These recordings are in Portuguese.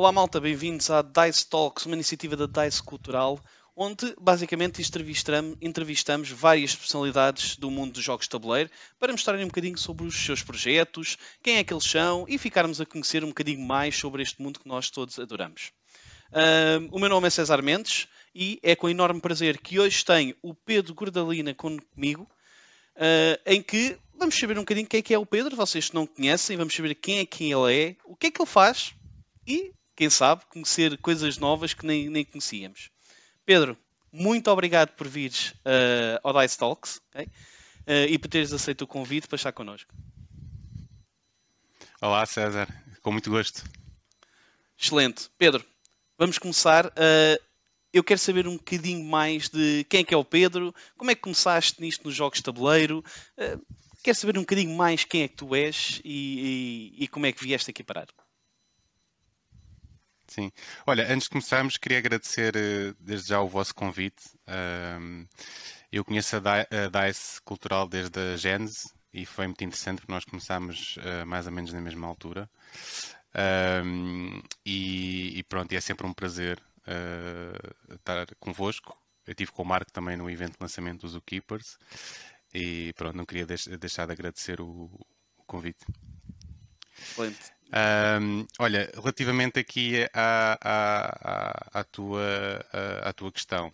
Olá malta, bem-vindos à Dice Talks, uma iniciativa da Dice Cultural, onde basicamente entrevistamos, várias personalidades do mundo dos jogos de tabuleiro para mostrarem um bocadinho sobre os seus projetos, quem é que eles são e ficarmos a conhecer um bocadinho mais sobre este mundo que nós todos adoramos. Uh, o meu nome é César Mendes e é com enorme prazer que hoje tenho o Pedro Gordalina comigo, uh, em que vamos saber um bocadinho quem é que é o Pedro, vocês não conhecem, vamos saber quem é quem ele é, o que é que ele faz e quem sabe, conhecer coisas novas que nem, nem conhecíamos. Pedro, muito obrigado por vires uh, ao Dice Talks okay? uh, e por teres aceito o convite para estar connosco. Olá, César, com muito gosto. Excelente. Pedro, vamos começar. Uh, eu quero saber um bocadinho mais de quem é que é o Pedro, como é que começaste nisto nos jogos de tabuleiro. quero saber um bocadinho mais quem é que tu és e, e, e como é que vieste aqui parar. Sim. Olha, antes de começarmos, queria agradecer eh, desde já o vosso convite. eu conheço a DICE Cultural desde a Gênese e foi muito interessante porque nós começámos eh, mais ou menos na mesma altura. e, pronto, é sempre um prazer uh, estar convosco. Eu estive com o Marco também no evento de lançamento dos Zookeepers e pronto, não queria deixar de agradecer o, o convite. Excelente. Um, olha, relativamente aqui à, à, à, tua, à, tua questão,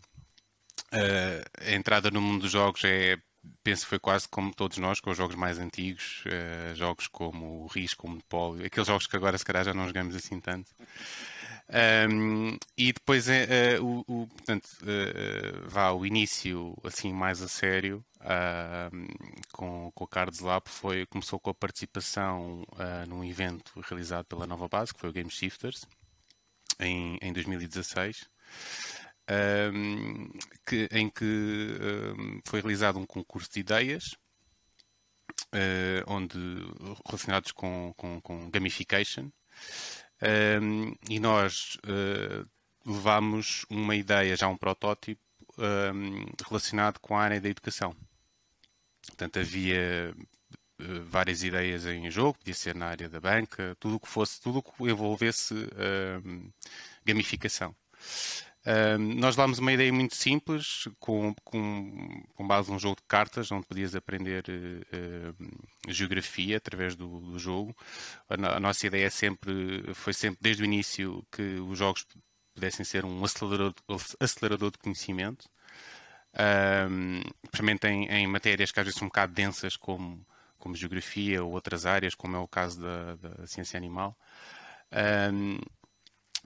uh, a entrada no mundo dos jogos é, penso que foi quase como todos nós, com os jogos mais antigos, uh, jogos como o Risco, o Monopólio, aqueles jogos que agora se calhar já não jogamos assim tanto. Um, e depois uh, o, o, portanto, uh, vá o início assim mais a sério uh, com, com o Cards Lab foi, começou com a participação uh, num evento realizado pela Nova Base, que foi o Game Shifters, em, em 2016. Um, que, em que um, foi realizado um concurso de ideias uh, onde relacionados com, com, com gamification um, e nós uh, levámos uma ideia, já um protótipo, relacionado com a área da educação. Portanto, havia uh, várias ideias em jogo, podia ser na área da banca, tudo o que fosse, tudo o que envolvesse uh, gamificação. Uh, nós levámos uma ideia muito simples, com, com, com, base num jogo de cartas, onde podias aprender uh, geografia através do, do jogo. A, a, nossa ideia sempre, foi sempre, desde o início, que os jogos pudessem ser um acelerador, acelerador de conhecimento, um, principalmente em, em, matérias que às vezes são um bocado densas, como, como geografia ou outras áreas, como é o caso da, da ciência animal. Um,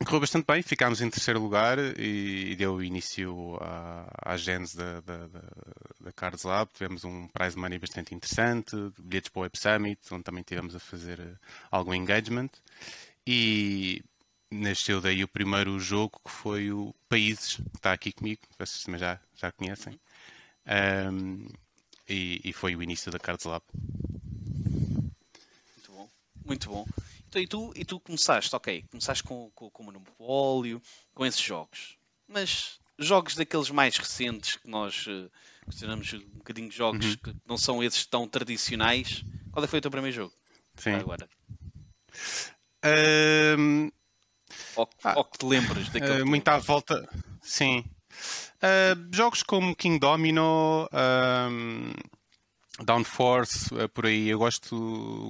Correu bastante bem, ficámos em terceiro lugar e, deu início à, à da, da, da, da Cards Lab. Tivemos um prize money bastante interessante, bilhetes para o Web Summit, onde também tivemos a fazer eh, algum engagement. E nasceu daí o primeiro jogo que foi o Países, que está aqui comigo, vocês também já, já conhecem. Um, e, e, foi o início da Cards Lab. Muito bom, muito bom. Então, e, tu, e tu começaste, ok, começaste com, com, com o Monopólio, com esses jogos. Mas jogos daqueles mais recentes que nós uh, consideramos um bocadinho de jogos uhum. que não são esses tão tradicionais, qual é foi o teu primeiro jogo? Sim. Agora. Um... Ou, ah, ou que te lembras daquele. Uh, muito à volta. Sim. Uh, jogos como King Domino. Um Downforce, uh, por aí. Eu gosto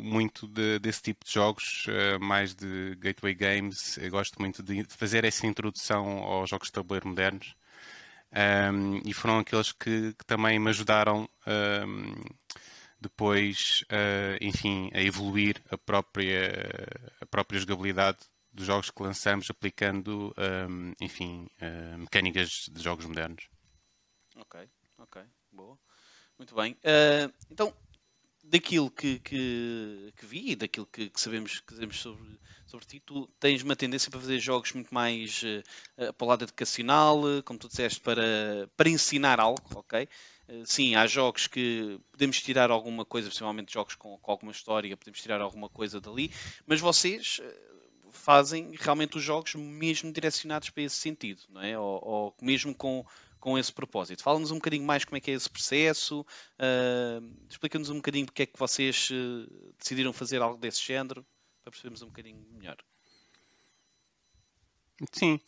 muito de, desse tipo de jogos, uh, mais de gateway games. Eu gosto muito de fazer essa introdução aos jogos de tabuleiro modernos. Um, e foram aqueles que, que, também me ajudaram um, depois, uh, enfim, a evoluir a própria, a própria jogabilidade dos jogos que lançamos, aplicando, um, enfim, mecânicas de jogos modernos. Ok, ok, boa. Muito bem. Uh, então, daquilo que, que, que, vi e daquilo que, que, sabemos, que sabemos sobre, sobre ti, tu tens uma tendência para fazer jogos muito mais uh, para o lado educacional, como tu disseste, para, para ensinar algo, ok? Uh, sim, há jogos que podemos tirar alguma coisa, principalmente jogos com, com alguma história, podemos tirar alguma coisa dali, mas vocês fazem realmente os jogos mesmo direcionados para esse sentido, não é? Ou, ou mesmo com com esse propósito. Fala-nos um bocadinho mais como é que é esse processo, uh, explica-nos um bocadinho porque é que vocês uh, decidiram fazer algo desse género, para percebermos um bocadinho melhor. Sim,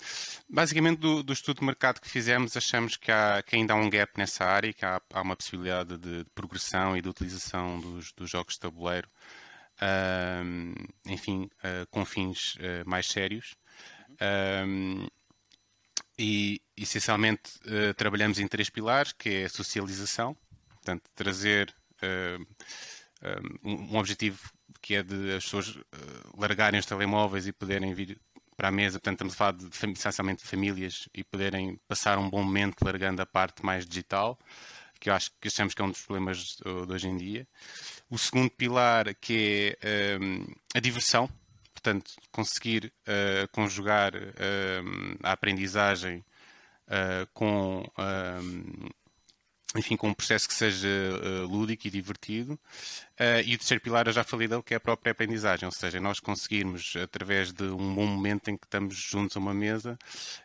basicamente do, do, estudo de mercado que fizemos, achamos que, há, que ainda há um gap nessa área que há, há uma possibilidade de, de, progressão e de utilização dos, dos jogos de tabuleiro, enfim, uh, com fins uh, mais sérios. e essencialmente trabalhamos em três pilares, que é a socialização, portanto, trazer um, um objetivo que é de as pessoas largarem os telemóveis e poderem vir para a mesa, portanto estamos a falar de, essencialmente de famílias e poderem passar um bom momento largando a parte mais digital, que eu acho que achamos que é um dos problemas de, hoje em dia. O segundo pilar que é um, a diversão, portanto conseguir uh, conjugar uh, a aprendizagem uh, com um, enfim, com um processo que seja uh, lúdico e divertido. Uh, e o terceiro pilar eu já falei dele, que é a própria aprendizagem, ou seja, nós conseguirmos, através de um bom momento em que estamos juntos a uma mesa,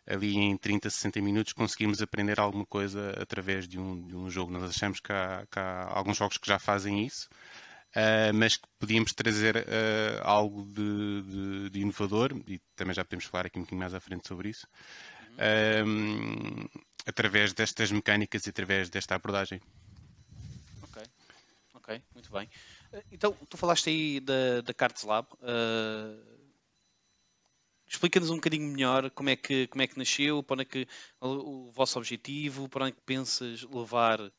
ali em 30, 60 minutos, conseguirmos aprender alguma coisa através de um, de um jogo. Nós achamos que há, que há, alguns jogos que já fazem isso. Uh, mas que podíamos trazer algo de, de, de, inovador, e também já podemos falar aqui um bocadinho mais à frente sobre isso, através destas mecânicas e através desta abordagem. Ok, ok, muito bem. Eh, então, tu falaste aí da, da Cards Lab. Uh, Explica-nos um bocadinho melhor como é que, como é que nasceu, para onde é que o, vosso objetivo, para onde é que pensas levar uh,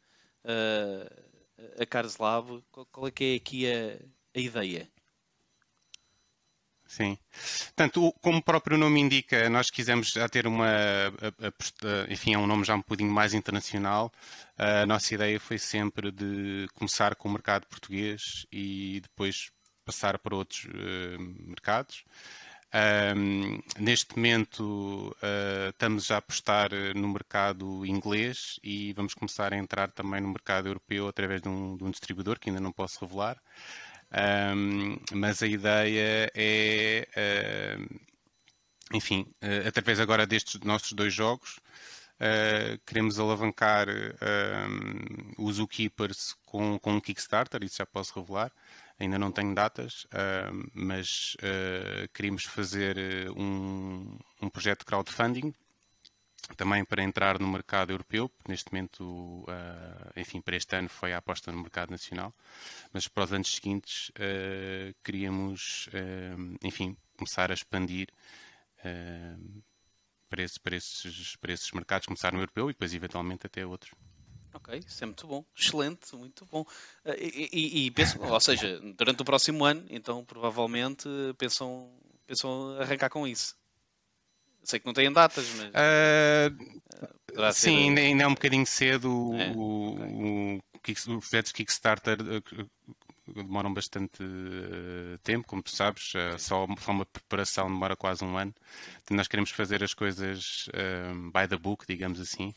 a Cards Lab, qual, qual, é que é aqui a, a ideia? Sim. Portanto, como o próprio nome indica, nós quisemos já ter uma, enfim, é um nome já um bocadinho mais internacional. A nossa ideia foi sempre de começar com o mercado português e depois passar para outros uh, mercados. Um, neste momento uh, estamos já a apostar no mercado inglês e vamos começar a entrar também no mercado europeu através de um, de um distribuidor que ainda não posso revelar. Um, mas a ideia é, uh, enfim, uh, através agora destes nossos dois jogos, uh, queremos alavancar os Zookeepers com, com um Kickstarter, isso já posso revelar. Ainda não tenho datas, mas queríamos fazer um, um projeto de crowdfunding também para entrar no mercado europeu, neste momento, uh, enfim, para este ano foi a aposta no mercado nacional, mas para os anos seguintes uh, queríamos, uh, enfim, começar a expandir para, esse, para, esses, para esses mercados, começar no europeu e depois eventualmente até outros. Ok, isso é muito bom, excelente, muito bom. E, e, e ou seja, durante o próximo ano, então provavelmente pensam, pensam arrancar com isso. Sei que não têm datas, mas. Uh, sim, ser... ainda, ainda, é um bocadinho cedo. É, o, okay. o, os projetos Kickstarter eh, demoram bastante uh, tempo, como tu sabes, uh, só, só, uma preparação demora quase um ano. Então, nós queremos fazer as coisas by the book, digamos assim.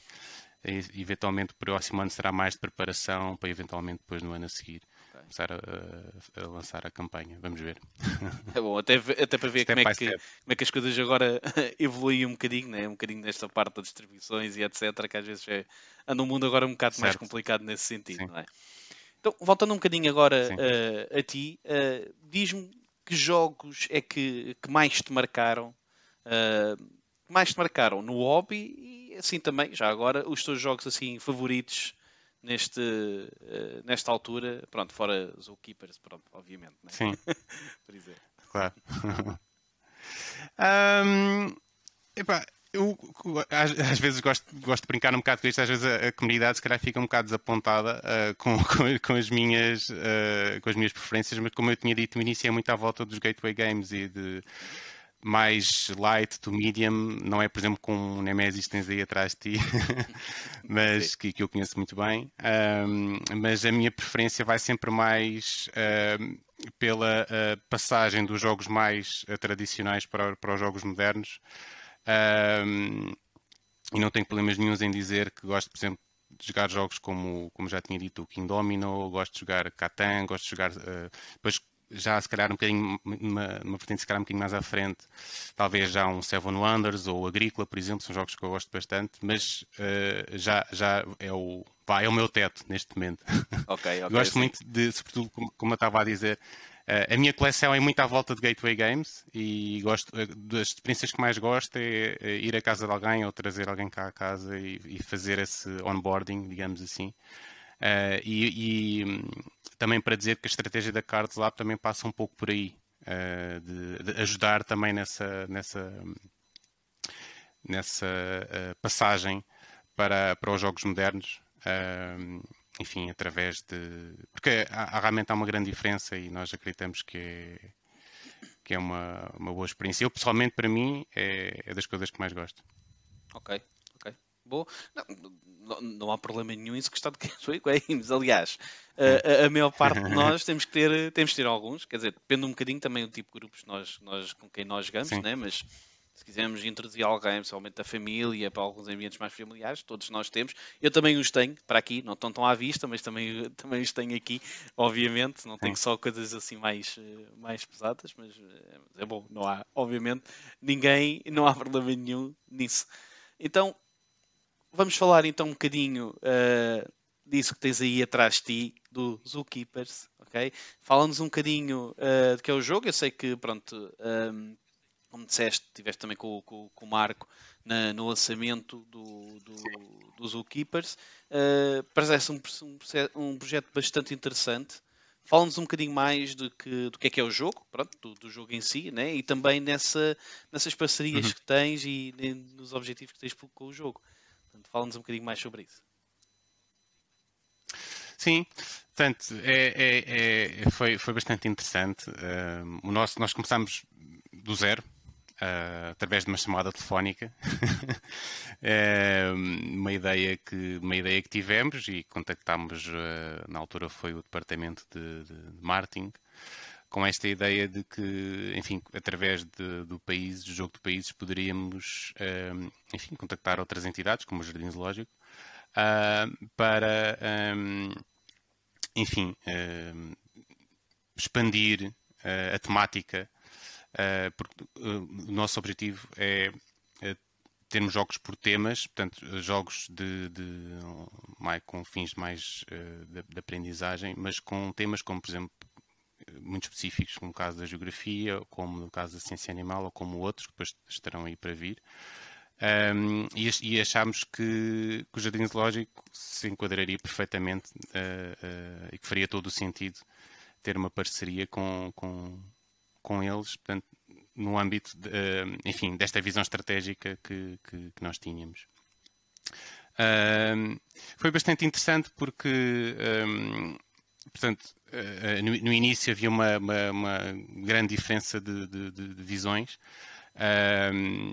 E, eventualmente, o próximo ano será mais de preparação para eventualmente depois no ano a seguir começar a, a, lançar a campanha. Vamos ver. É bom, até, até para ver como é, que, como é que as coisas agora evoluem um bocadinho, né? um bocadinho nesta parte das distribuições e etc. Que às vezes é, anda um mundo agora um bocado certo. mais complicado nesse sentido, não é? Então, voltando um bocadinho agora uh, a ti, uh, diz-me que jogos é que, que mais te marcaram, uh, mais te marcaram no hobby e assim também, já agora, os teus jogos assim favoritos neste, uh, nesta altura, pronto, fora Zookeepers, pronto, obviamente. Né? Sim. Por exemplo. Claro. um, epá, eu às, às, vezes gosto, gosto de brincar um bocado com isto, às vezes a, a comunidade se calhar fica um bocado desapontada uh, com, com, com, as minhas, uh, com as minhas preferências, mas como eu tinha dito no início, é muito à volta dos gateway games e de mais light to medium, não é, por exemplo, com o Nemesis tens aí atrás de ti, mas que, que, eu conheço muito bem. Um, mas a minha preferência vai sempre mais um, pela uh, passagem dos jogos mais uh, tradicionais para, para os jogos modernos. Um, e não tenho problemas nenhums em dizer que gosto, por exemplo, de jogar jogos como, como já tinha dito, o King Domino, gosto de jogar Catan, gosto de jogar. Uh, depois já se calhar um bocadinho, uma, uma vertente se calhar um bocadinho mais à frente, talvez já um Seven Wonders ou Agrícola, por exemplo, são jogos que eu gosto bastante, mas uh, já, já é o pá, é o meu teto neste momento. Ok, Gosto muito de, sobretudo, como, como eu estava a dizer, Uh, a minha coleção é muito à volta de Gateway Games e gosto das experiências que mais gosto é, é ir à casa de alguém ou trazer alguém cá à casa e, e fazer esse onboarding, digamos assim. Uh, e, e, também para dizer que a estratégia da Cards Lab também passa um pouco por aí, uh, de, de, ajudar também nessa, nessa, nessa passagem para, para os jogos modernos enfim, através de. Porque há, há, realmente há uma grande diferença e nós acreditamos que é, que é uma, uma boa experiência. Eu, pessoalmente, para mim, é, é das coisas que mais gosto. Ok, ok. Boa. Não, não, não há problema nenhum em se gostar de Games. Aliás, a, a, maior parte de nós temos que ter, temos que ter alguns. Quer dizer, depende um bocadinho também do tipo de grupos nós, nós, com quem nós jogamos, né? mas se quisermos introduzir alguém, principalmente da família, para alguns ambientes mais familiares, todos nós temos. Eu também os tenho para aqui, não estão tão à vista, mas também, também os tenho aqui, obviamente. Não tenho só coisas assim mais, mais pesadas, mas é bom, não há, obviamente, ninguém, não há problema nenhum nisso. Então, vamos falar então um bocadinho uh, disso que tens aí atrás de ti, do Zookeepers, ok? Fala-nos um bocadinho uh, de que é o jogo. Eu sei que, pronto, um, como disseste, estiveste também com, com, com o Marco na, no lançamento do, do, do Zookeepers. Uh, parece um, um, um, projeto bastante interessante. Fala-nos um bocadinho mais do que, do que é que é o jogo, pronto, do, do jogo em si, né? e também nessa, nessas parcerias uhum. que tens e nos objetivos que tens com o jogo. Fala-nos um bocadinho mais sobre isso. Sim, portanto, é, é, é, foi, foi bastante interessante. Uh, o nosso, nós começámos do zero, uh, através de uma chamada telefónica, uma, ideia que, uma ideia que tivemos e contactámos, uh, na altura foi o departamento de, de, de, marketing, com esta ideia de que, enfim, através de, do país, do jogo de países, poderíamos, uh, enfim, contactar outras entidades, como o Jardim Zoológico, para, um, enfim, expandir a temática uh, porque uh, o nosso objetivo é, é, termos jogos por temas, portanto, jogos de, de mais, com fins mais uh, de, de, aprendizagem, mas com temas como, por exemplo, muito específicos, como o caso da geografia, como no caso da ciência animal, ou como outros, que depois estarão aí para vir. Um, e, achámos que, que, o Jardim Zoológico se enquadraria perfeitamente uh, uh, e que faria todo o sentido ter uma parceria com, com, com eles, portanto, no âmbito, de, uh, enfim, desta visão estratégica que, que, que nós tínhamos. Foi bastante interessante porque, um, portanto, no, no, início havia uma, uma, uma grande diferença de, de, de visões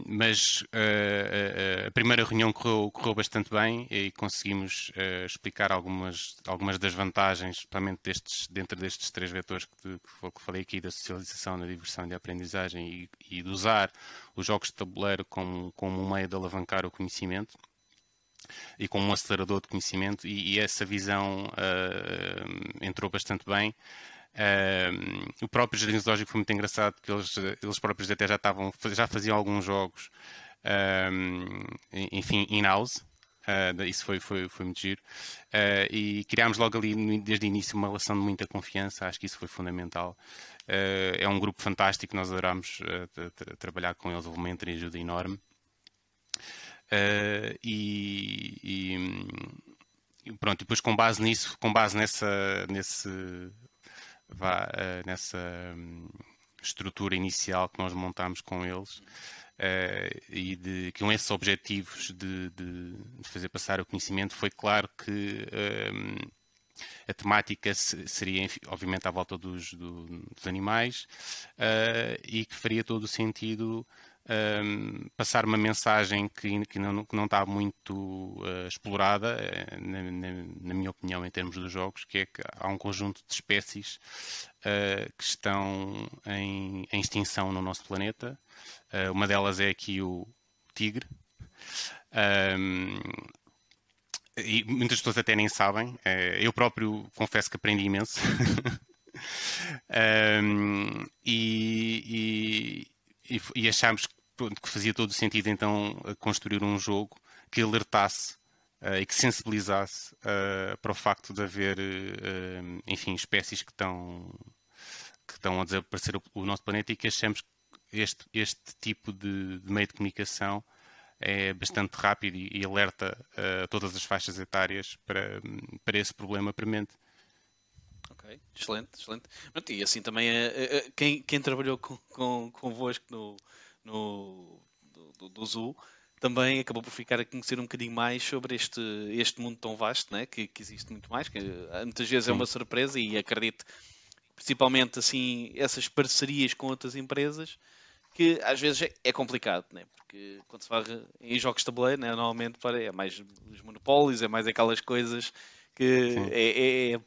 mas uh, a primeira reunião correu, correu, bastante bem e conseguimos uh, explicar algumas, algumas das vantagens, principalmente destes, dentro destes três vetores que, que falei aqui, da socialização, da diversão e da aprendizagem e, e de usar os jogos de tabuleiro como, como um meio de alavancar o conhecimento e como um acelerador de conhecimento e, e essa visão uh, entrou bastante bem. Uh, o próprio Jardim Zoológico foi muito engraçado, porque eles, eles próprios até já, estavam, já faziam alguns jogos, enfim, in-house. Uh, isso foi, foi, foi muito giro. Uh, e criámos logo ali, desde o início, uma relação de muita confiança. Acho que isso foi fundamental. Uh, é um grupo fantástico, nós adorámos trabalhar com eles. Houve uma entreajuda enorme. E, e, pronto, depois com base nisso, com base nessa, nesse vá, uh, nessa um, estrutura inicial que nós montámos com eles uh, e de, com esses objetivos de, de, de, fazer passar o conhecimento, foi claro que um, a temática seria, obviamente, à volta dos, do, dos animais uh, e que faria todo o sentido um, passar uma mensagem que, que, não, que não está muito uh, explorada, uh, na, na, na, minha opinião, em termos dos jogos, que é que há um conjunto de espécies uh, que estão em, em, extinção no nosso planeta. uma delas é aqui o tigre. Um, e muitas pessoas até nem sabem. eu próprio confesso que aprendi imenso. um, e, e, e, achámos que que fazia todo o sentido então construir um jogo que alertasse uh, e que sensibilizasse uh, para o facto de haver, uh, enfim, espécies que estão que, estão a desaparecer o, o nosso planeta e que achamos que este, este tipo de, de meio de comunicação é bastante rápido e, e alerta todas as faixas etárias para, para esse problema premente. Ok, excelente, excelente. E assim também uh, quem, quem trabalhou com, com, convosco no, no, do, do, do Zoo também acabou por ficar a conhecer um bocadinho mais sobre este, este mundo tão vasto, né? que, que existe muito mais, que muitas vezes Sim. é uma surpresa e acredito, principalmente assim, essas parcerias com outras empresas, que às vezes é, é complicado, né? porque quando se fala em jogos de tabuleiro, né? normalmente é mais os monopólios, é mais aquelas coisas que é, é, é,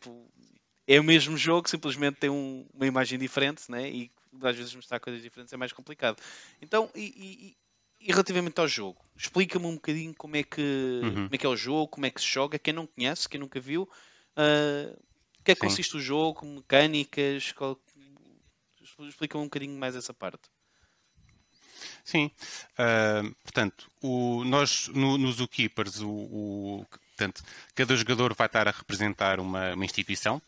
é, o mesmo jogo, simplesmente tem um, uma imagem diferente, né? e às vezes mostrar coisas diferentes é mais complicado. Então, e, e, e relativamente ao jogo, explica-me um bocadinho como é, que, uhum. como é que é o jogo, como é que se joga, quem não conhece, quem nunca viu, uh, o que é que Sim. consiste o jogo, mecânicas, qual... explica-me um bocadinho mais essa parte. Sim, uh, portanto, o, nós no, no Zookeepers, o, o, portanto, cada jogador vai estar a representar uma, uma instituição,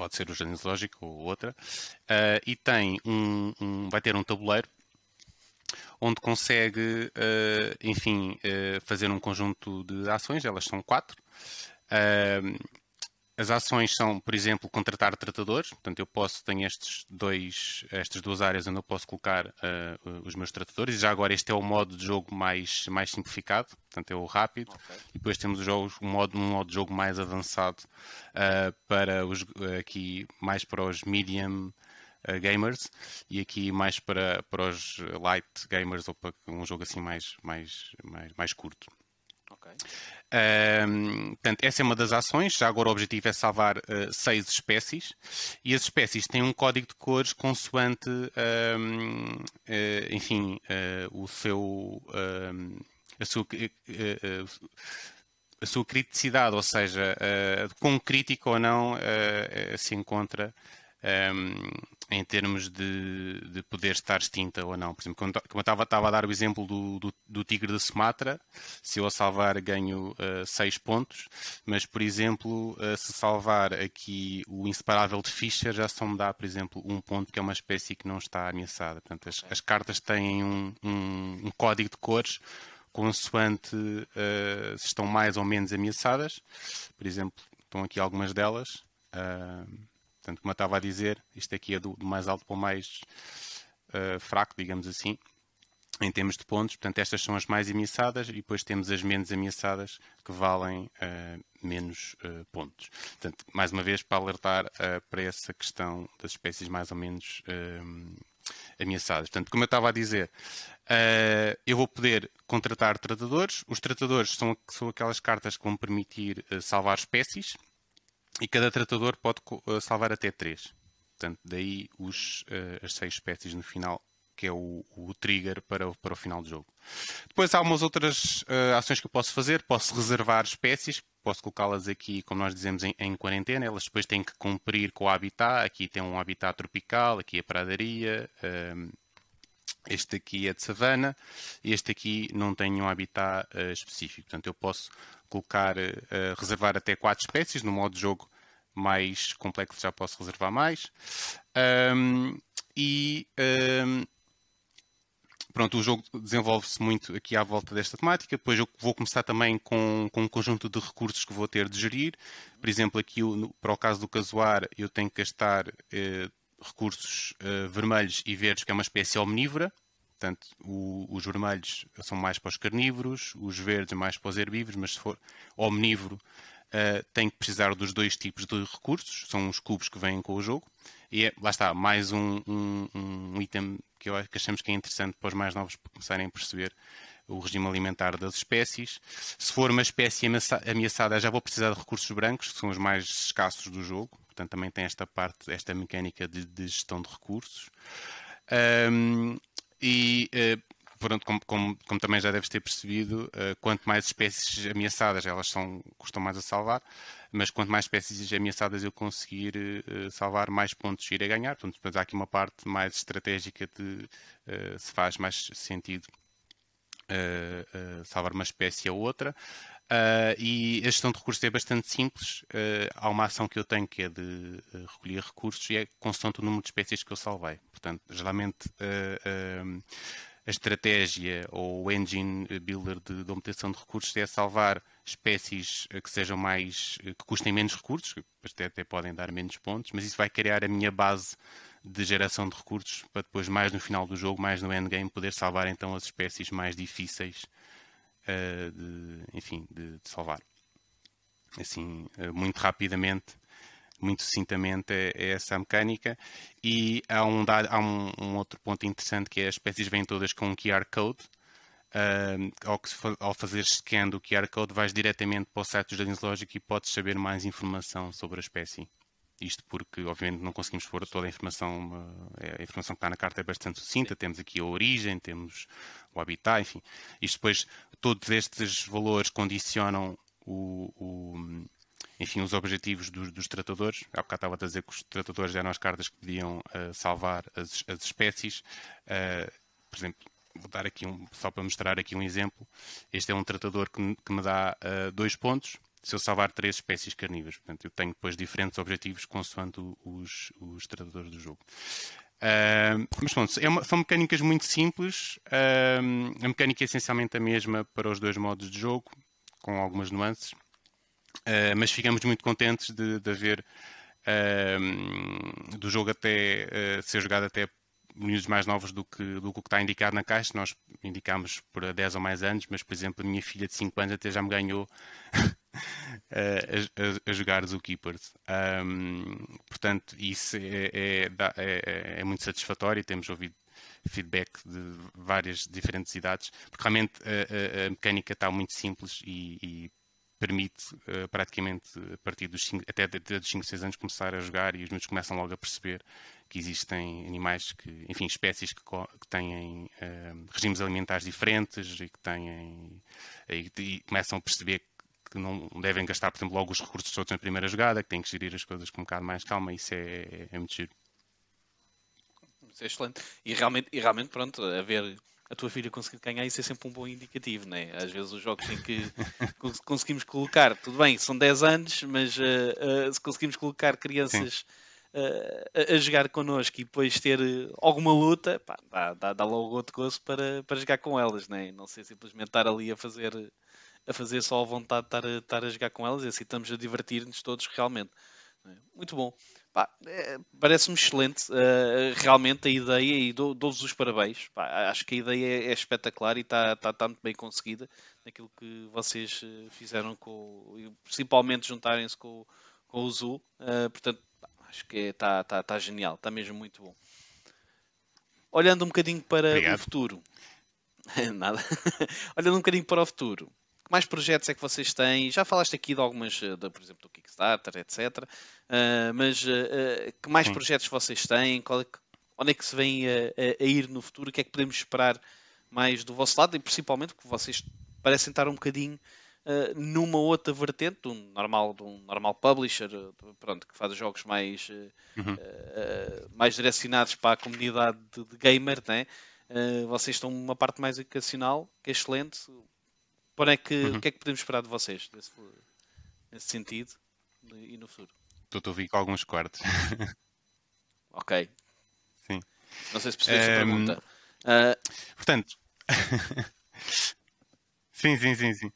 pode ser o Jardim Zoológico ou outra, uh, e tem um, um, vai ter um tabuleiro onde consegue, uh, enfim, fazer um conjunto de ações, elas são quatro. As ações são, por exemplo, contratar tratadores. Portanto, eu posso, tenho estes dois, estas duas áreas onde eu posso colocar uh, os meus tratadores. E já agora este é o modo de jogo mais, mais simplificado, portanto é o rápido. Okay. E depois temos os jogos, um, modo, um modo de jogo mais avançado uh, para os, aqui mais para os medium uh, gamers e aqui mais para, para os light gamers ou para um jogo assim mais, mais, mais, mais curto. Um, portanto, essa é uma das ações. Já agora o objetivo é salvar uh, seis espécies e as espécies têm um código de cores consoante, um, uh, eh, enfim, uh, o seu, a sua, a sua criticidade, ou seja, quão crítico ou não se encontra um, em termos de, de, poder estar extinta ou não. Por exemplo, como eu estava, a dar o exemplo do, do, do, tigre de Sumatra, se eu a salvar ganho 6 uh, pontos, mas, por exemplo, uh, se salvar aqui o inseparável de Fischer, já só me dá, por exemplo, um ponto, que é uma espécie que não está ameaçada. Portanto, as, as cartas têm um, um, um, código de cores consoante uh, se estão mais ou menos ameaçadas. Por exemplo, estão aqui algumas delas. Uh, Portanto, como eu estava a dizer, isto aqui é do, do mais alto para o mais uh, fraco, digamos assim, em termos de pontos. Portanto, estas são as mais ameaçadas e depois temos as menos ameaçadas que valem uh, menos uh, pontos. Portanto, mais uma vez, para alertar para essa questão das espécies mais ou menos ameaçadas. Portanto, como eu estava a dizer, eu vou poder contratar tratadores. Os tratadores são, são aquelas cartas que vão permitir salvar espécies e cada tratador pode eh, salvar até 3. Portanto, daí os, uh, as 6 espécies no final, que é o, o, trigger para o, para o final do jogo. Depois há umas outras uh, ações que eu posso fazer. Posso reservar espécies, posso colocá-las aqui, como nós dizemos, em, em, quarentena. Elas depois têm que cumprir com o habitat. Aqui tem um habitat tropical, aqui é pradaria. Este aqui é de savana, este aqui não tem um habitat uh, específico. Portanto, eu posso colocar, uh, reservar até quatro espécies. No modo de jogo mais complexo já posso reservar mais. Um, e um, pronto, o jogo desenvolve-se muito aqui à volta desta temática. Depois eu vou começar também com, com um conjunto de recursos que vou ter de gerir. Por exemplo, aqui para o caso do casuar, eu tenho que gastar uh, recursos uh, vermelhos e verdes, que é uma espécie omnívora. Portanto, o, os vermelhos são mais para os carnívoros, os verdes mais para os herbívoros, mas se for omnívoro, uh, tem que precisar dos dois tipos de recursos, são os cubos que vêm com o jogo. E é, lá está, mais um, um, um item que, eu, que achamos que é interessante para os mais novos começarem a perceber o regime alimentar das espécies. Se for uma espécie ameaçada, já vou precisar de recursos brancos, que são os mais escassos do jogo. Portanto, também tem esta parte, esta mecânica de, de gestão de recursos. Um, e uh, pronto, como, como, como, também já deves ter percebido, uh, quanto mais espécies ameaçadas, elas são, custam mais a salvar, mas quanto mais espécies ameaçadas eu conseguir uh, salvar, mais pontos irei ganhar. Portanto, depois há aqui uma parte mais estratégica de se faz mais sentido salvar uma espécie a outra. Uh, e a gestão de recursos é bastante simples. Uh, há uma ação que eu tenho que é de uh, recolher recursos e é constante o número de espécies que eu salvei. Portanto, geralmente a estratégia ou o engine builder de, de obtenção de recursos é salvar espécies que sejam mais que custem menos recursos, que até, até podem dar menos pontos, mas isso vai criar a minha base de geração de recursos para depois, mais no final do jogo, mais no endgame, poder salvar então as espécies mais difíceis uh, de, enfim, de, de, salvar. Assim, uh, muito rapidamente, muito sucintamente, é, é, essa a mecânica. E há, um, há um, um, outro ponto interessante que é as espécies vêm todas com um QR Code. Uh, ao, ao, fazer scan do QR Code, vais diretamente para o site do Jardim Zoológico e podes saber mais informação sobre a espécie. Isto porque, obviamente, não conseguimos pôr toda a informação. Eh, a informação que está na carta é bastante sucinta. Temos aqui a origem, temos o habitat, enfim. Isto depois, todos estes valores condicionam o, o enfim, os objetivos dos, dos, tratadores. Há bocado estava a dizer que os tratadores eram as cartas que podiam uh, salvar as, as espécies. Uh, por exemplo, vou dar aqui um, só para mostrar aqui um exemplo. Este é um tratador que, que me dá uh, dois pontos se eu salvar três espécies carnívoras. Portanto, eu tenho depois diferentes objetivos consoante os, os tratadores do jogo. Uh, mas pronto, é uma, são mecânicas muito simples. Uh, a mecânica é essencialmente a mesma para os dois modos de jogo, com algumas nuances. Uh, mas ficamos muito contentes de, de haver do jogo até ser jogado até miúdos mais novos do que, do que está indicado na caixa. Nós indicámos por 10 ou mais anos, mas por exemplo, a minha filha de 5 anos até já me ganhou a, a, a, jogar Zookeepers. Um, portanto, isso é, é, é, é, muito satisfatório. Temos ouvido feedback de várias diferentes idades, porque realmente a, a mecânica está muito simples e, e permite uh, praticamente a partir dos 5, até dos 5, 6 anos começar a jogar e os meus começam logo a perceber que existem animais que, enfim, espécies que, que têm uh, regimes alimentares diferentes e que têm e, e começam a perceber que não devem gastar, por exemplo, logo os recursos todos na primeira jogada, que têm que gerir as coisas com um bocado mais calma, isso é, é muito giro. Isso é excelente. E realmente, e realmente pronto, a ver a tua filha conseguir ganhar, isso é sempre um bom indicativo, né? Às vezes os jogos em que conseguimos colocar, tudo bem, são 10 anos, mas uh, uh, se conseguimos colocar crianças uh, a, jogar connosco e depois ter alguma luta, pá, dá, dá, dá logo outro gosto para, para jogar com elas, né? Não sei simplesmente estar ali a fazer a fazer só a vontade de estar a, estar a jogar com elas e assim estamos a divertir-nos todos realmente. É? Muito bom. É, Parece-me excelente uh, realmente a ideia e dou-vos dou os parabéns. Pá, acho que a ideia é, é espetacular e está, está, está muito bem conseguida naquilo que vocês eh, fizeram com principalmente juntarem-se com, com o Zu. Uh, portanto, acho que está, está, está genial, está mesmo muito bom. Olhando um bocadinho para Obrigado. o futuro. Nada. Olhando um bocadinho para o futuro mais projetos é que vocês têm? Já falaste aqui de algumas, eh, de, por exemplo, do Kickstarter, etc. Uh, eh, mas uh, que mais Sim. projetos vocês têm? É que, onde é que se vem a, a, a, ir no futuro? O que é que podemos esperar mais do vosso lado? E principalmente porque vocês parecem estar um bocadinho uh, numa outra vertente, de um normal, de um normal publisher, pronto, que faz jogos mais, uhum. mais direcionados para a comunidade de, de gamer, né? vocês estão numa parte mais educacional, que é excelente é que, uhum. O que é que podemos esperar de vocês nesse, nesse sentido e no futuro? Estou a ouvir com alguns quartos. ok. Sim. Não sei se percebeste um, a pergunta. Uh... Portanto. sim, sim, sim, sim.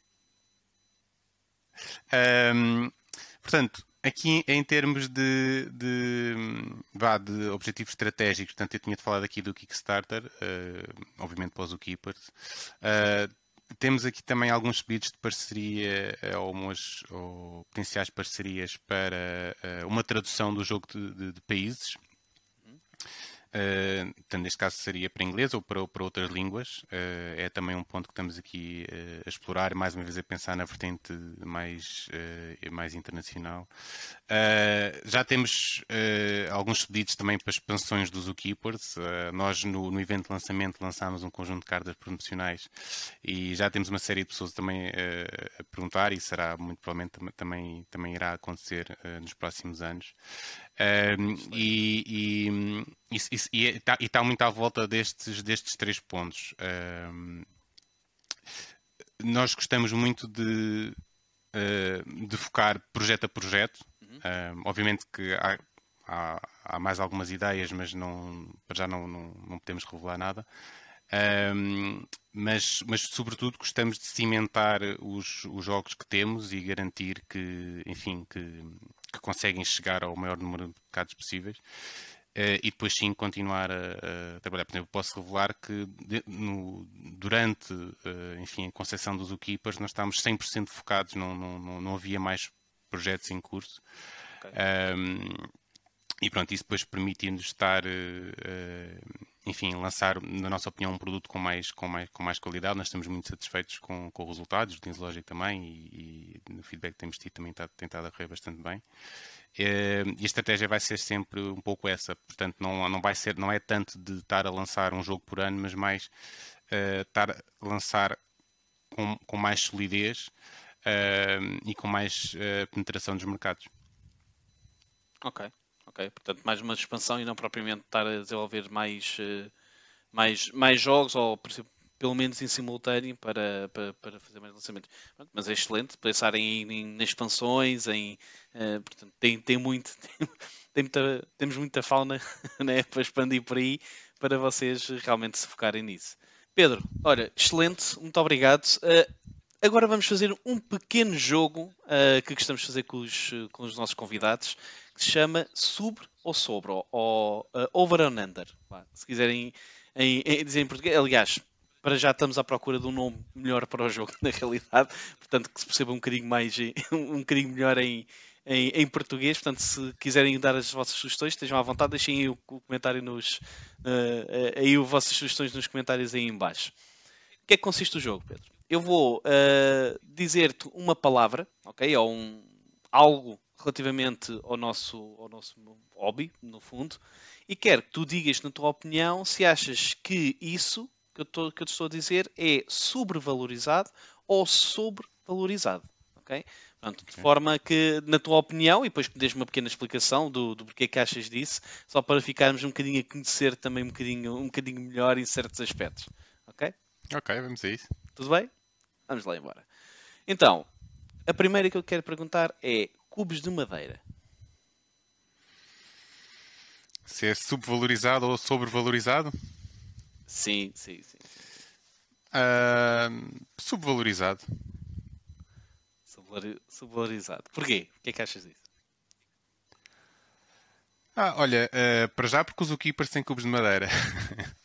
Um, portanto, aqui em termos de, de, vá, de objetivos estratégicos, portanto, eu tinha-te falado aqui do Kickstarter, uh, obviamente para os Keepers. Uh, temos aqui também alguns pedidos de parceria eh, ou, umas, ou potenciais parcerias para uh, uma tradução do jogo de, de, de países. Uh, neste caso seria para inglês ou para, para outras línguas. Uh, é também um ponto que estamos aqui uh, a explorar, mais uma vez a pensar na vertente mais, mais internacional. já temos alguns pedidos também para expansões dos Zookeepers. nós, no, no, evento de lançamento, lançámos um conjunto de cartas promocionais e já temos uma série de pessoas também a perguntar, e será muito provavelmente também, também irá acontecer nos próximos anos. Um, e, está, está, muito à volta destes, destes três pontos. Um, nós gostamos muito de, uh, de focar projeto a projeto. Uhum. Uh, obviamente que há, há, há, mais algumas ideias, mas não, já não, não, não podemos revelar nada. Um, mas, mas, sobretudo, gostamos de cimentar os, os, jogos que temos e garantir que, enfim, que, que conseguem chegar ao maior número de mercados possíveis. Uh, e depois sim continuar a, a, trabalhar. Por exemplo, posso revelar que de, no, durante uh, enfim, a concepção dos Zookeepers nós estávamos 100% focados, não, não, não, havia mais projetos em curso. Okay. Um, e pronto, isso depois permite-nos estar, uh, enfim, lançar, na nossa opinião, um produto com mais, com mais, com mais qualidade. Nós estamos muito satisfeitos com, com os resultados, o Logic também, e, e no feedback que temos tido também está tentado a correr bastante bem. Eh, e a estratégia vai ser sempre um pouco essa. Portanto, não, não vai ser, não é tanto de estar a lançar um jogo por ano, mas mais uh, estar a lançar com, com mais solidez uh, e com mais uh, penetração dos mercados. Ok, ok. Portanto, mais uma expansão e não propriamente estar a desenvolver mais, mais, mais jogos ou, pelo menos em simultâneo para, para, para fazer mais lançamentos. Mas é excelente pensar em, em, expansões, em, uh, portanto, tem, tem muito, tem, tem muita, temos muita fauna né, para expandir por aí para vocês realmente se focarem nisso. Pedro, olha, excelente, muito obrigado. Uh, agora vamos fazer um pequeno jogo uh, que gostamos de fazer com os, com os nossos convidados, que se chama Sobre ou Sobre, ou, ou Over and Under. Se quiserem em, em, dizer em português, aliás, para já estamos à procura de um nome melhor para o jogo, na realidade, portanto que se perceba um bocadinho mais, um bocadinho melhor em, em, em, português, portanto se quiserem dar as vossas sugestões, estejam à vontade, deixem aí o, o comentário nos, uh, aí as vossas sugestões nos comentários aí em baixo. O que é que consiste o jogo, Pedro? Eu vou uh, dizer-te uma palavra, ok, ou um, algo relativamente ao nosso, ao nosso hobby, no fundo, e quero que tu digas, na tua opinião, se achas que isso que eu, tô, que eu te estou a dizer é sobrevalorizado ou sobrevalorizado. Ok? Pronto, de forma que, na tua opinião, e depois me deixes uma pequena explicação do, do porquê que achas disso, só para ficarmos um bocadinho a conhecer também um bocadinho, um bocadinho melhor em certos aspectos. Ok? Ok, vamos a isso. Tudo bem? Vamos lá embora. Então, a primeira que eu quero perguntar é cubos de madeira. Se é subvalorizado ou sobrevalorizado? Sim, sim, sim. Uh, subvalorizado. Subvalorizado. Porquê? O que é que achas disso? Ah, olha, uh, para já porque os Zookeepers têm cubos de madeira.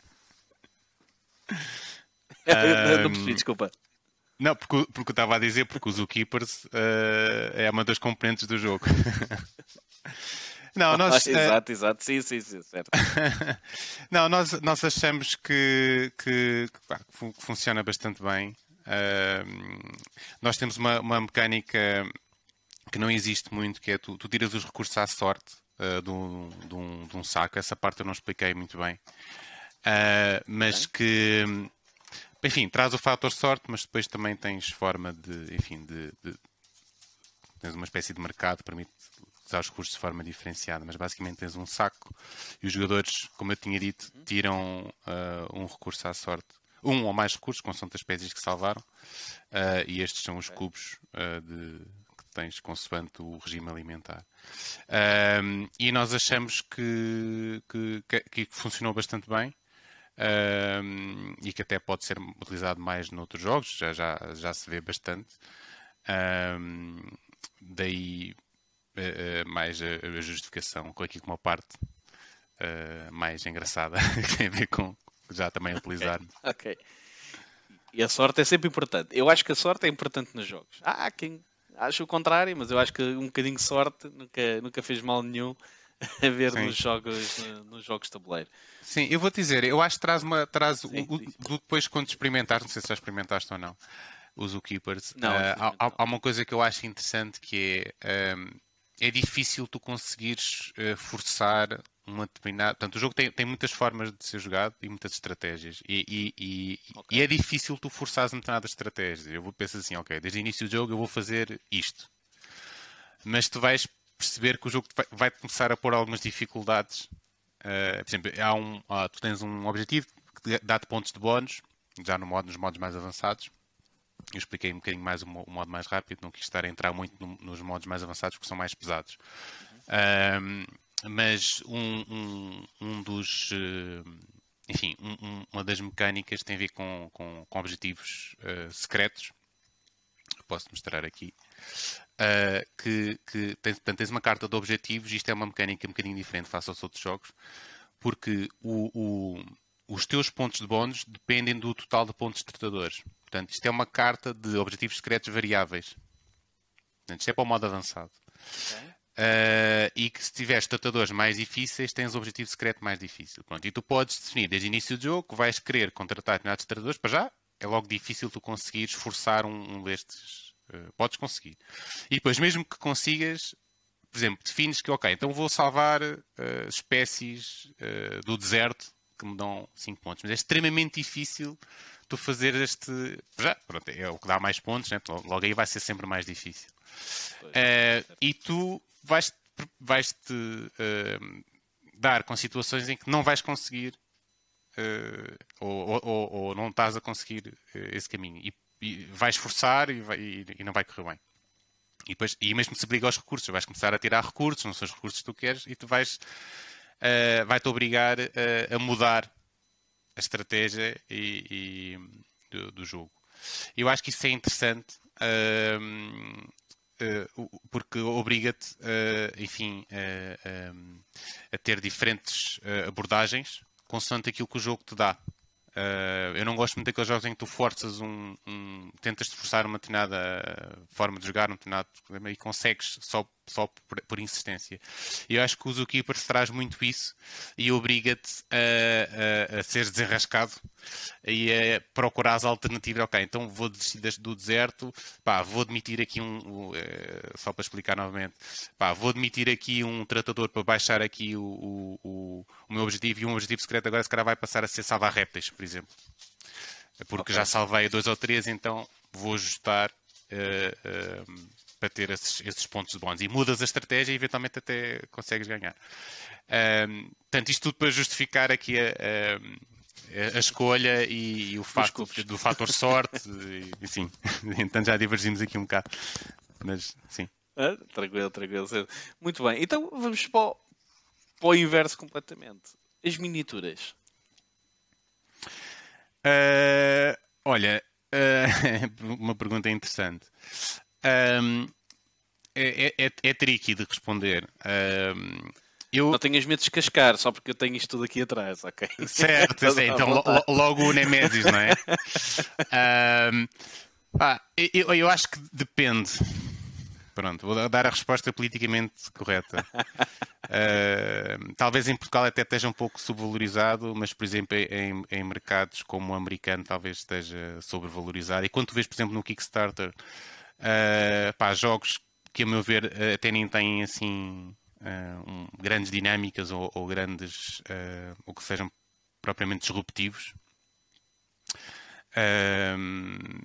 não percebi, desculpa. Não, porque, porque eu estava a dizer porque os Zookeepers uh, é uma das componentes do jogo. Não, nós. exato, exato, sim, sim, sim, certo. não, nós, nós achamos que, que, que funciona bastante bem. Uh, nós temos uma, uma mecânica que não existe muito, que é tu, tu tiras os recursos à sorte uh, de, um, de, um, de, um, saco. Essa parte eu não expliquei muito bem. Uh, mas que, enfim, traz o fator sorte, mas depois também tens forma de, enfim, de, de tens uma espécie de mercado que permite usar os recursos de forma diferenciada, mas basicamente tens um saco e os jogadores, como eu tinha dito, tiram uh, um recurso à sorte. Um ou mais recursos, com das espécies que salvaram, uh, e estes são os cubos uh, de, que tens consoante o regime alimentar. e nós achamos que, que, que, funcionou bastante bem. E que até pode ser utilizado mais noutros jogos, já, já, já se vê bastante. daí uh, mais a, a, justificação, com aqui com uma parte uh, mais engraçada que tem a ver com já também utilizar. ok. E a sorte é sempre importante. Eu acho que a sorte é importante nos jogos. Há quem acha o contrário, mas eu acho que um bocadinho de sorte nunca, nunca fez mal nenhum a ver nos jogos, nos jogos de tabuleiro. Sim, eu vou te dizer, eu acho que traz uma. Traz sim, o, sim. depois quando experimentares, não sei se já experimentaste ou não, os Zookeepers, não, uh, há, há, uma coisa que eu acho interessante que é. Um, é difícil tu conseguires uh, forçar uma determinada. Portanto, o jogo tem, tem muitas formas de ser jogado e muitas estratégias. E, e, e, okay. e é difícil tu forçares determinadas estratégias. Eu vou pensar assim, ok, desde o início do jogo eu vou fazer isto. Mas tu vais perceber que o jogo vai, começar a pôr algumas dificuldades. Uh, por exemplo, há um, ah, tu tens um objetivo que dá-te pontos de bónus, já no modo, nos modos mais avançados. eu expliquei um bocadinho mais o, modo mais rápido, não quis estar a entrar muito no, nos modos mais avançados que são mais pesados. Uhum. mas um, um, um dos. Uh, enfim, um, uma das mecânicas tem a ver com, com, com objetivos uh, secretos. Posso mostrar aqui. Uh, que, que tens, portanto, tens uma carta de objetivos isto é uma mecânica um bocadinho diferente face aos outros jogos, porque o, o, os teus pontos de bónus dependem do total de pontos de tratadores. Portanto, isto é uma carta de objetivos secretos variáveis. Portanto, isto é para o modo avançado. Okay. Uh, e que se tiveres tratadores mais difíceis, tens o objetivo secreto mais difícil. Pronto, e tu podes definir desde o início do jogo que vais querer contratar determinados tratadores, para já é logo difícil tu conseguires forçar um, um destes. Uh, podes conseguir. E depois, mesmo que consigas, por exemplo, defines que, ok, então vou salvar uh, espécies do deserto que me dão 5 pontos. Mas é extremamente difícil tu fazer este. Já, pronto, é o que dá mais pontos, né? logo aí vai ser sempre mais difícil. Uh, e tu vais, vais te uh, dar com situações em que não vais conseguir uh, ou, ou, ou, não estás a conseguir esse caminho e, vais forçar e, vai, e, e, não vai correr bem. E, depois, e mesmo se obriga aos recursos, vais começar a tirar recursos, não são os recursos que tu queres, e tu vais uh, vai-te obrigar uh, a mudar a estratégia e, e do, do, jogo. Eu acho que isso é interessante uh, porque obriga-te, enfim, a ter diferentes abordagens consoante aquilo que o jogo te dá. Uh, eu não gosto muito daqueles jogos em que tu forças um, um tentas te forçar uma determinada forma de jogar, um determinado e consegues só só por, por, insistência. Eu acho que o Zookeeper traz muito isso e obriga-te a, a, a, ser desenrascado e a procurar as alternativas. Ok, então vou desistir do deserto, pá, vou admitir aqui um, é, só para explicar novamente, pá, vou admitir aqui um tratador para baixar aqui o, o, o, o meu objetivo e um objetivo secreto agora se calhar vai passar a ser salvar répteis, por exemplo. Porque okay. já salvei dois ou três, então vou ajustar. Uh, uh, para ter esses, esses pontos de bónus. E mudas a estratégia e eventualmente até consegues ganhar. Um, portanto, isto tudo para justificar aqui a, a, a escolha e, e o facto do fator sorte. e, sim, então já divergimos aqui um bocado. Mas sim. Ah, tranquilo, tranquilo. Muito bem. Então vamos para o, para o inverso completamente. As miniaturas. Uh, olha, uh, uma pergunta interessante. Um, é, é, é, tricky de responder. Um, eu... Não tenhas medo de descascar, só porque eu tenho isto tudo aqui atrás, ok? Certo, é, então logo o Nemesis, não é? um, eu, eu acho que depende. Pronto, vou dar a resposta politicamente correta. Uh, talvez em Portugal até esteja um pouco subvalorizado, mas, por exemplo, em, em mercados como o americano talvez esteja sobrevalorizado. E quando tu vês, por exemplo, no Kickstarter, Uh, pá, jogos que, a meu ver, eh, até nem têm assim uh, um, grandes dinâmicas ou, ou grandes ou que sejam propriamente disruptivos. Uh,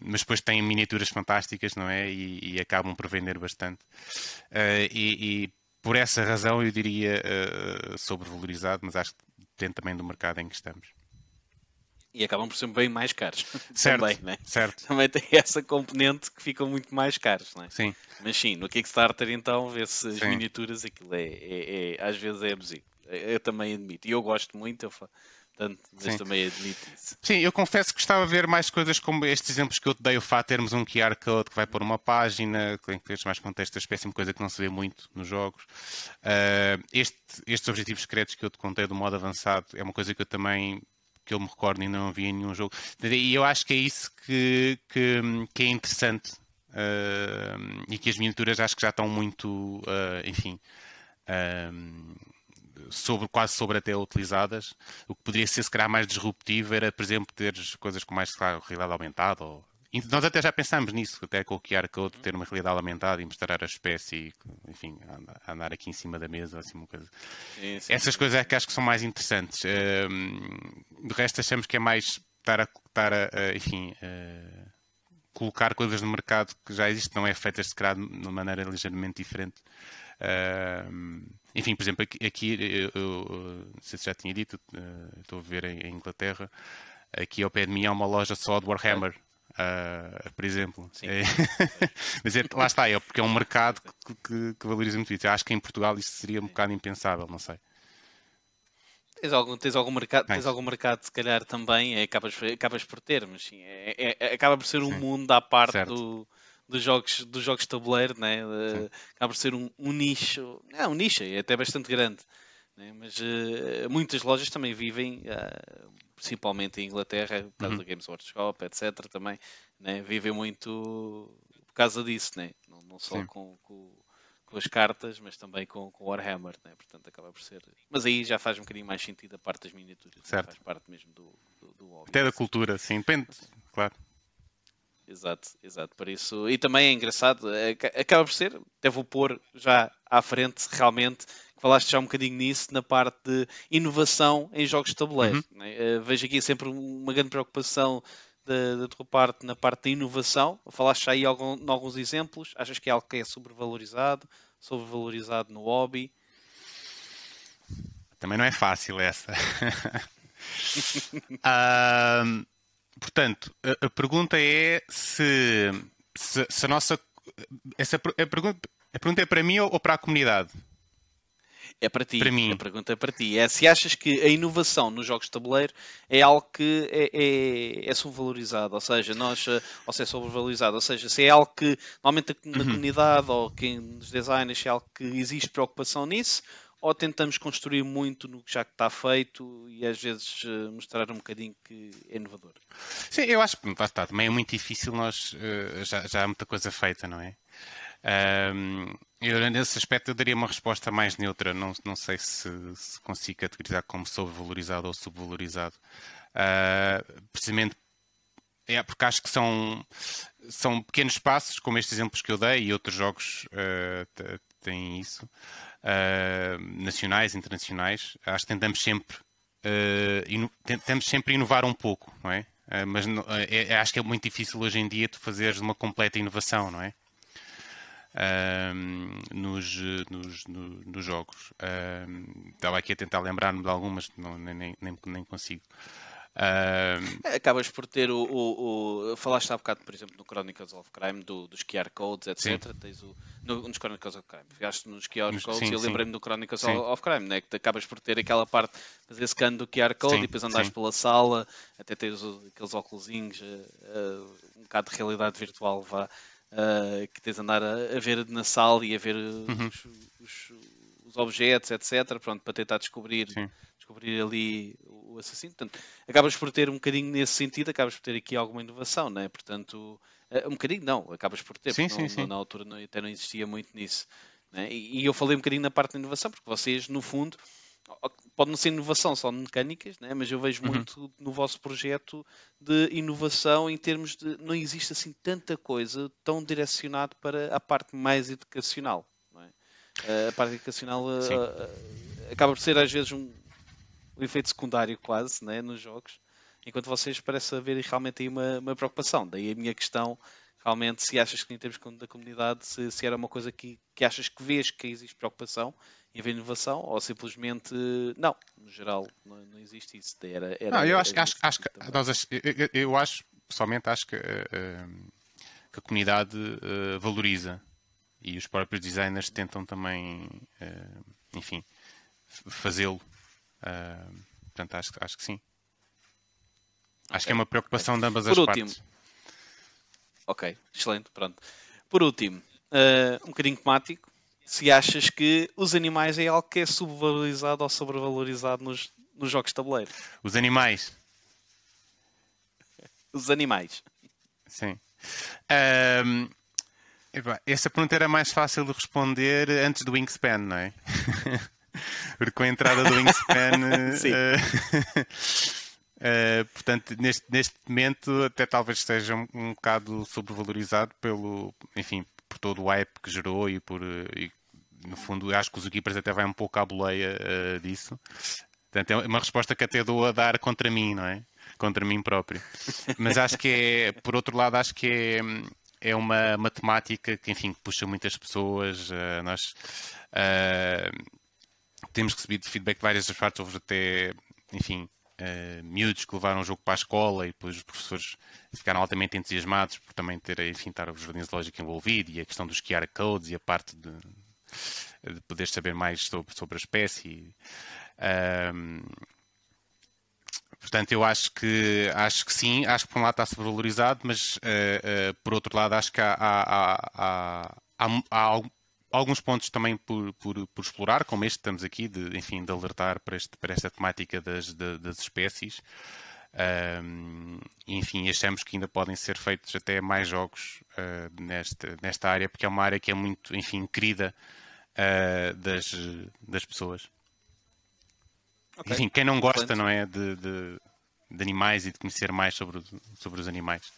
mas depois têm miniaturas fantásticas, não é? E, e acabam por vender bastante. E, e, por essa razão eu diria sobrevalorizado, mas acho que depende também do mercado em que estamos e acabam por ser bem mais caros. Certo, também, né? certo. também tem essa componente que ficam muito mais caros. Né? Sim. Mas sim, no Kickstarter então vê-se as sim. miniaturas, aquilo é, é, é, às vezes é abusivo. Eu também admito. E eu gosto muito, eu Portanto, mas Sim. também admito isso. Sim, eu confesso que gostava de ver mais coisas como estes exemplos que eu te dei, o fato de termos um QR Code que vai pôr uma página, que mais contexto, espécie de coisa que não se vê muito nos jogos. Uh, este, estes objetivos secretos que eu te contei do modo avançado é uma coisa que eu também que eu me recordo ainda não havia nenhum jogo. E eu acho que é isso que, que, que é interessante uh, e que as miniaturas acho que já estão muito, uh, enfim, uh, sobre, quase sobre até utilizadas. O que poderia ser se calhar mais disruptivo era, por exemplo, ter coisas com mais claro, realidade aumentada ou nós até já pensámos nisso, até com o QR Code, ter uma realidade aumentada e mostrar a espécie, enfim, andar aqui em cima da mesa, assim, uma coisa. Sim, sim, Essas coisas é que acho que são mais interessantes. Uh, do resto, achamos que é mais estar a, estar a, a enfim, uh, colocar coisas no mercado que já existem, não é feitas, se calhar, de uma maneira ligeiramente diferente. Uh, enfim, por exemplo, aqui, aqui eu, eu, não sei se já tinha dito, uh, estou a ver em, em, Inglaterra, aqui ao pé de mim há uma loja só de Warhammer. Uh, por exemplo. É... Mas é, lá está, é porque é um mercado que, que, que valoriza muito isso. Eu acho que em Portugal isto seria um bocado impensável, não sei. Tens algum, tens algum mercado, tens algum mercado se calhar também, é, acabas, acabas por ter, mas sim, é, é, é acaba por ser um sim. mundo à parte do, dos jogos, dos jogos de tabuleiro, né? acaba por ser um, um, nicho, é um nicho, é até bastante grande. Né? Mas uh, muitas lojas também vivem, uh, principalmente em Inglaterra, por causa uhum. do Games Workshop, etc. também, né? vivem muito por causa disso, né? não, não só com, com, com, as cartas, mas também com, com o Warhammer, né? portanto acaba por ser. Mas aí já faz um bocadinho mais sentido a parte das miniaturas, certo. faz parte mesmo do, do, do hobby. Até da cultura, sim, depende, claro. Exato, exato, por isso. E também é engraçado, é, acaba por ser, até vou pôr já à frente realmente falaste já um bocadinho nisso, na parte de inovação em jogos de tabuleiro. Uhum. Né? Uh, vejo aqui sempre uma grande preocupação da, da tua parte na parte da inovação. Falaste já aí algum, em alguns exemplos. Achas que é algo que é sobrevalorizado, sobrevalorizado no hobby? Também não é fácil essa. portanto, a, a, pergunta é se, se, se a nossa. Essa, a, pergunta, a pergunta é para mim ou, ou para a comunidade? É para ti. Para mim. A pergunta é para ti. É se achas que a inovação nos jogos de tabuleiro é algo que é, é, é subvalorizado, ou seja, nós, eh, ou se é sobrevalorizado, ou seja, se é algo que normalmente na uhum. comunidade ou quem nos designers se é algo que existe preocupação nisso, ou tentamos construir muito no que já está feito e às vezes uh, mostrar um bocadinho que é inovador? Sim, eu acho que está, também é muito difícil, nós uh, já, já há muita coisa feita, não é? Um, eu, nesse aspecto, eu daria uma resposta mais neutra. Não, não sei se, se consigo categorizar como sobrevalorizado ou subvalorizado. Uh, precisamente é porque acho que são, são pequenos passos, como estes exemplos que eu dei, e outros jogos uh, têm isso, uh, nacionais, internacionais. Acho que tentamos sempre, uh, tentamos sempre inovar um pouco, não é? mas é, é, acho que é muito difícil hoje em dia tu fazeres uma completa inovação, não é? Nos, nos, nos, nos, jogos. estava aqui a tentar lembrar-me de algumas, não, nem, nem, nem consigo. Acabas por ter o, o, o, Falaste há bocado, por exemplo, no Chronicles of Crime, do, dos QR Codes, etc. Sim. Tens o, no, nos Chronicles of Crime. Ficaste nos QR Codes sim, e eu lembrei-me do Chronicles sim. of Crime, né? que acabas por ter aquela parte de fazer scan do QR Code e depois andares pela sala, até teres aqueles óculos, uh, uh, um bocado de realidade virtual, vá uh, que tens de andar a, a, ver na sala e a ver uhum. os, os, os, objetos, etc. Pronto, para tentar descobrir, descobrir ali o assassino. Portanto, acabas por ter um bocadinho nesse sentido, acabas por ter aqui alguma inovação, não é? Portanto, uh, um bocadinho não, acabas por ter, sim, sim, sim. na altura não, até não existia muito nisso. É? E, e eu falei um bocadinho na parte da inovação, porque vocês, no fundo, pode não ser inovação só de mecânicas, né? mas eu vejo uhum. muito no vosso projeto de inovação em termos de não existe assim tanta coisa tão direcionado para a parte mais educacional. É? A parte educacional uh, uh, acaba por ser às vezes um, um efeito secundário quase né? nos jogos, enquanto vocês parece haver realmente aí uma, uma preocupação. Daí a minha questão realmente se achas que em termos da comunidade se, se, era uma coisa que, que achas que vês que existe preocupação em haver inovação ou simplesmente não, no geral não, não existe isso. Era, era, não, eu acho, acho, acho que nós, eu, eu, acho, pessoalmente acho que, uh, que a comunidade uh, valoriza e os próprios designers tentam também, uh, enfim, fazê-lo. portanto, acho, acho que sim. Acho okay. que é uma preocupação de ambas Por as último, partes. Ok, excelente, pronto. Por último, um bocadinho temático. Se achas que os animais é algo que é subvalorizado ou sobrevalorizado nos, nos jogos de tabuleiro? Os animais. Os animais. Sim. Um, essa pergunta era mais fácil de responder antes do Wingspan, não é? Porque com a entrada do Wingspan. Sim. Uh, Uh, portanto, neste, neste momento, até talvez esteja um, um bocado sobrevalorizado pelo, enfim, por todo o hype que gerou e por, e, no fundo, acho que os equipas até vai um pouco à boleia uh, disso. Portanto, é uma resposta que até dou a dar contra mim, não é? Contra mim próprio. Mas acho que é, por outro lado, acho que é, é uma matemática que, enfim, puxa muitas pessoas. Uh, nós temos recebido feedback de várias partes, houve até, enfim, uh, miúdos que levaram o jogo para a escola e depois os professores ficaram altamente entusiasmados por também ter, enfim, estar o jardim zoológico envolvido e a questão dos QR codes e a parte de, de poder saber mais sobre, sobre a espécie. Um, portanto, eu acho que acho que sim, acho que por um lado está sobrevalorizado, mas uh, uh, por outro lado acho que há, há, há, há, há alguns pontos também por, por, por, explorar, como este estamos aqui, de, enfim, de alertar para, este, para esta temática das, de, das espécies. Um, enfim, achamos que ainda podem ser feitos até mais jogos uh, nesta, nesta área, porque é uma área que é muito, enfim, querida uh, das, das pessoas. Okay. Enfim, quem não gosta, não é, de, de, de, animais e de conhecer mais sobre, sobre os animais.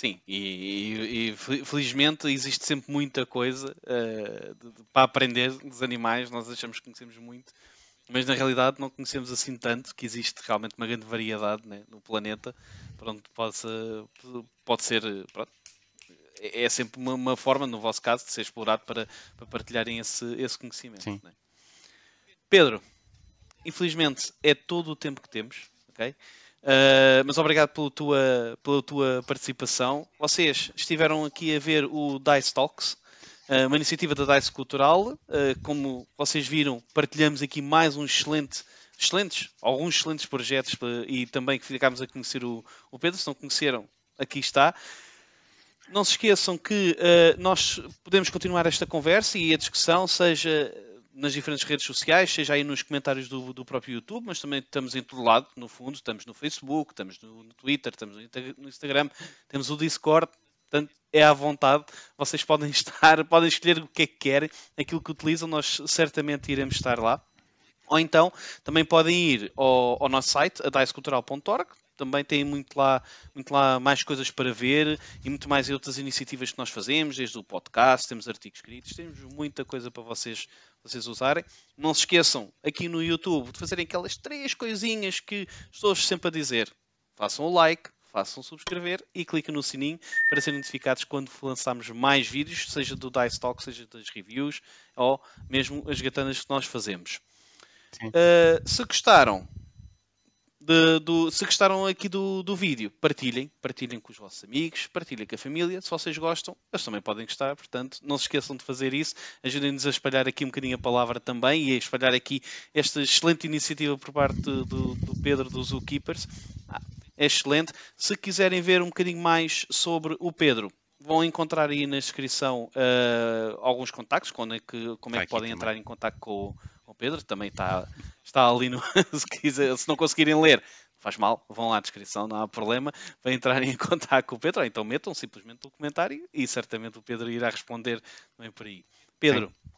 Sim, e, e, e, felizmente existe sempre muita coisa uh, de, de, para aprender dos animais. Nós achamos que conhecemos muito, mas na realidade não conhecemos assim tanto, que existe realmente uma grande variedade né, no planeta, pronto, pode, pode ser. Pronto, é, é sempre uma, uma, forma, no vosso caso, de ser explorado para, para partilharem esse, esse conhecimento. Né? Pedro, infelizmente é todo o tempo que temos, ok? Uh, mas obrigado pela tua, pela tua participação. Vocês estiveram aqui a ver o Dice Talks, uh, uma iniciativa da Dice Cultural. Uh, como vocês viram, partilhamos aqui mais um excelente, excelentes, alguns excelentes projetos e também que ficámos a conhecer o, o Pedro. Se não conheceram, aqui está. Não se esqueçam que nós podemos continuar esta conversa e a discussão, seja nas diferentes redes sociais, seja aí nos comentários do, do, próprio YouTube, mas também estamos em todo lado, no fundo, estamos no Facebook, estamos no, no Twitter, estamos no Instagram, temos o Discord, portanto é à vontade, vocês podem estar, podem escolher o que é que querem, aquilo que utilizam, nós certamente iremos estar lá. Ou então também podem ir ao, ao nosso site, adicecultural.org, também tem muito lá, muito lá mais coisas para ver e muito mais outras iniciativas que nós fazemos, desde o podcast, temos artigos escritos, temos muita coisa para vocês, vocês usarem. Não se esqueçam aqui no YouTube de fazerem aquelas três coisinhas que estou sempre a dizer. Façam o like, façam subscrever e cliquem no sininho para serem notificados quando lançarmos mais vídeos, seja do Dice Talk, seja das reviews ou mesmo as gatanas que nós fazemos. Uh, se gostaram, de, do, se gostaram aqui do, do vídeo, partilhem, partilhem com os vossos amigos, partilhem com a família. Se vocês gostam, eles também podem gostar, portanto, não se esqueçam de fazer isso. Ajudem-nos a espalhar aqui um bocadinho a palavra também e a espalhar aqui esta excelente iniciativa por parte do, do Pedro dos Zookeepers. Ah, é excelente. Se quiserem ver um bocadinho mais sobre o Pedro, vão encontrar aí na descrição uh, alguns contactos, como é que, como é que podem entrar em contato com, com o Pedro. Também está está ali no. se, quiser, se não conseguirem ler, faz mal, vão lá à descrição, não há problema, para entrarem em contato com o Pedro, ou então metam simplesmente o comentário e certamente o Pedro irá responder também por aí. Pedro, Sim.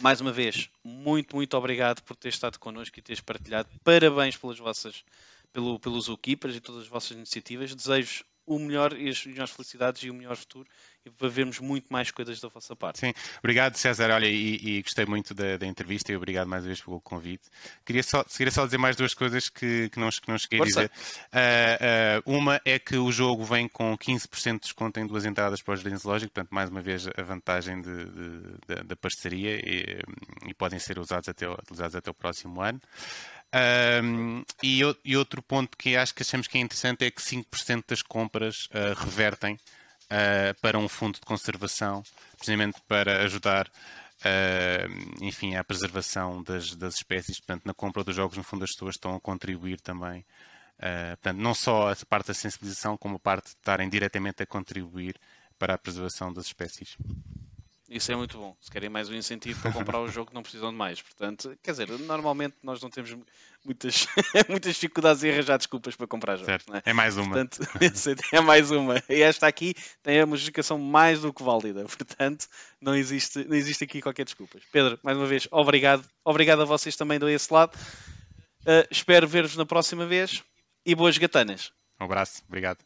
mais uma vez, muito, muito obrigado por ter estado connosco e teres partilhado. Parabéns pelas vossas, pelo, pelos Zookeepers e todas as vossas iniciativas. Desejo o melhor e as melhores felicidades e o melhor futuro para vermos muito mais coisas da vossa parte. Sim, obrigado César, olha, e, e gostei muito da, da, entrevista e obrigado mais uma vez pelo convite. Queria só, queria só dizer mais duas coisas que, que, não, que não cheguei Força. a dizer. Uh, uh, uma é que o jogo vem com 15% de desconto em duas entradas para os Jardins Lógico, portanto, mais uma vez a vantagem de, de, de, da parceria e, e, podem ser usados até, utilizados até o próximo ano. Um, e, e, outro ponto que acho que achamos que é interessante é que 5% das compras uh, revertem uh, para um fundo de conservação, precisamente para ajudar uh, enfim, à preservação das, das, espécies. Portanto, na compra dos jogos, no fundo, as pessoas estão a contribuir também. portanto, não só a parte da sensibilização, como a parte de estarem diretamente a contribuir para a preservação das espécies. Isso é muito bom. Se querem mais um incentivo para comprar o jogo, não precisam de mais. Portanto, quer dizer, normalmente nós não temos muitas, muitas dificuldades em arranjar desculpas para comprar jogos. Certo. É? é? mais uma. Portanto, é mais uma. E esta aqui tem uma justificação mais do que válida. Portanto, não existe, não existe aqui qualquer desculpa. Pedro, mais uma vez, obrigado. Obrigado a vocês também desse lado. Uh, espero ver-vos na próxima vez e boas gatanas. Um abraço. Obrigado.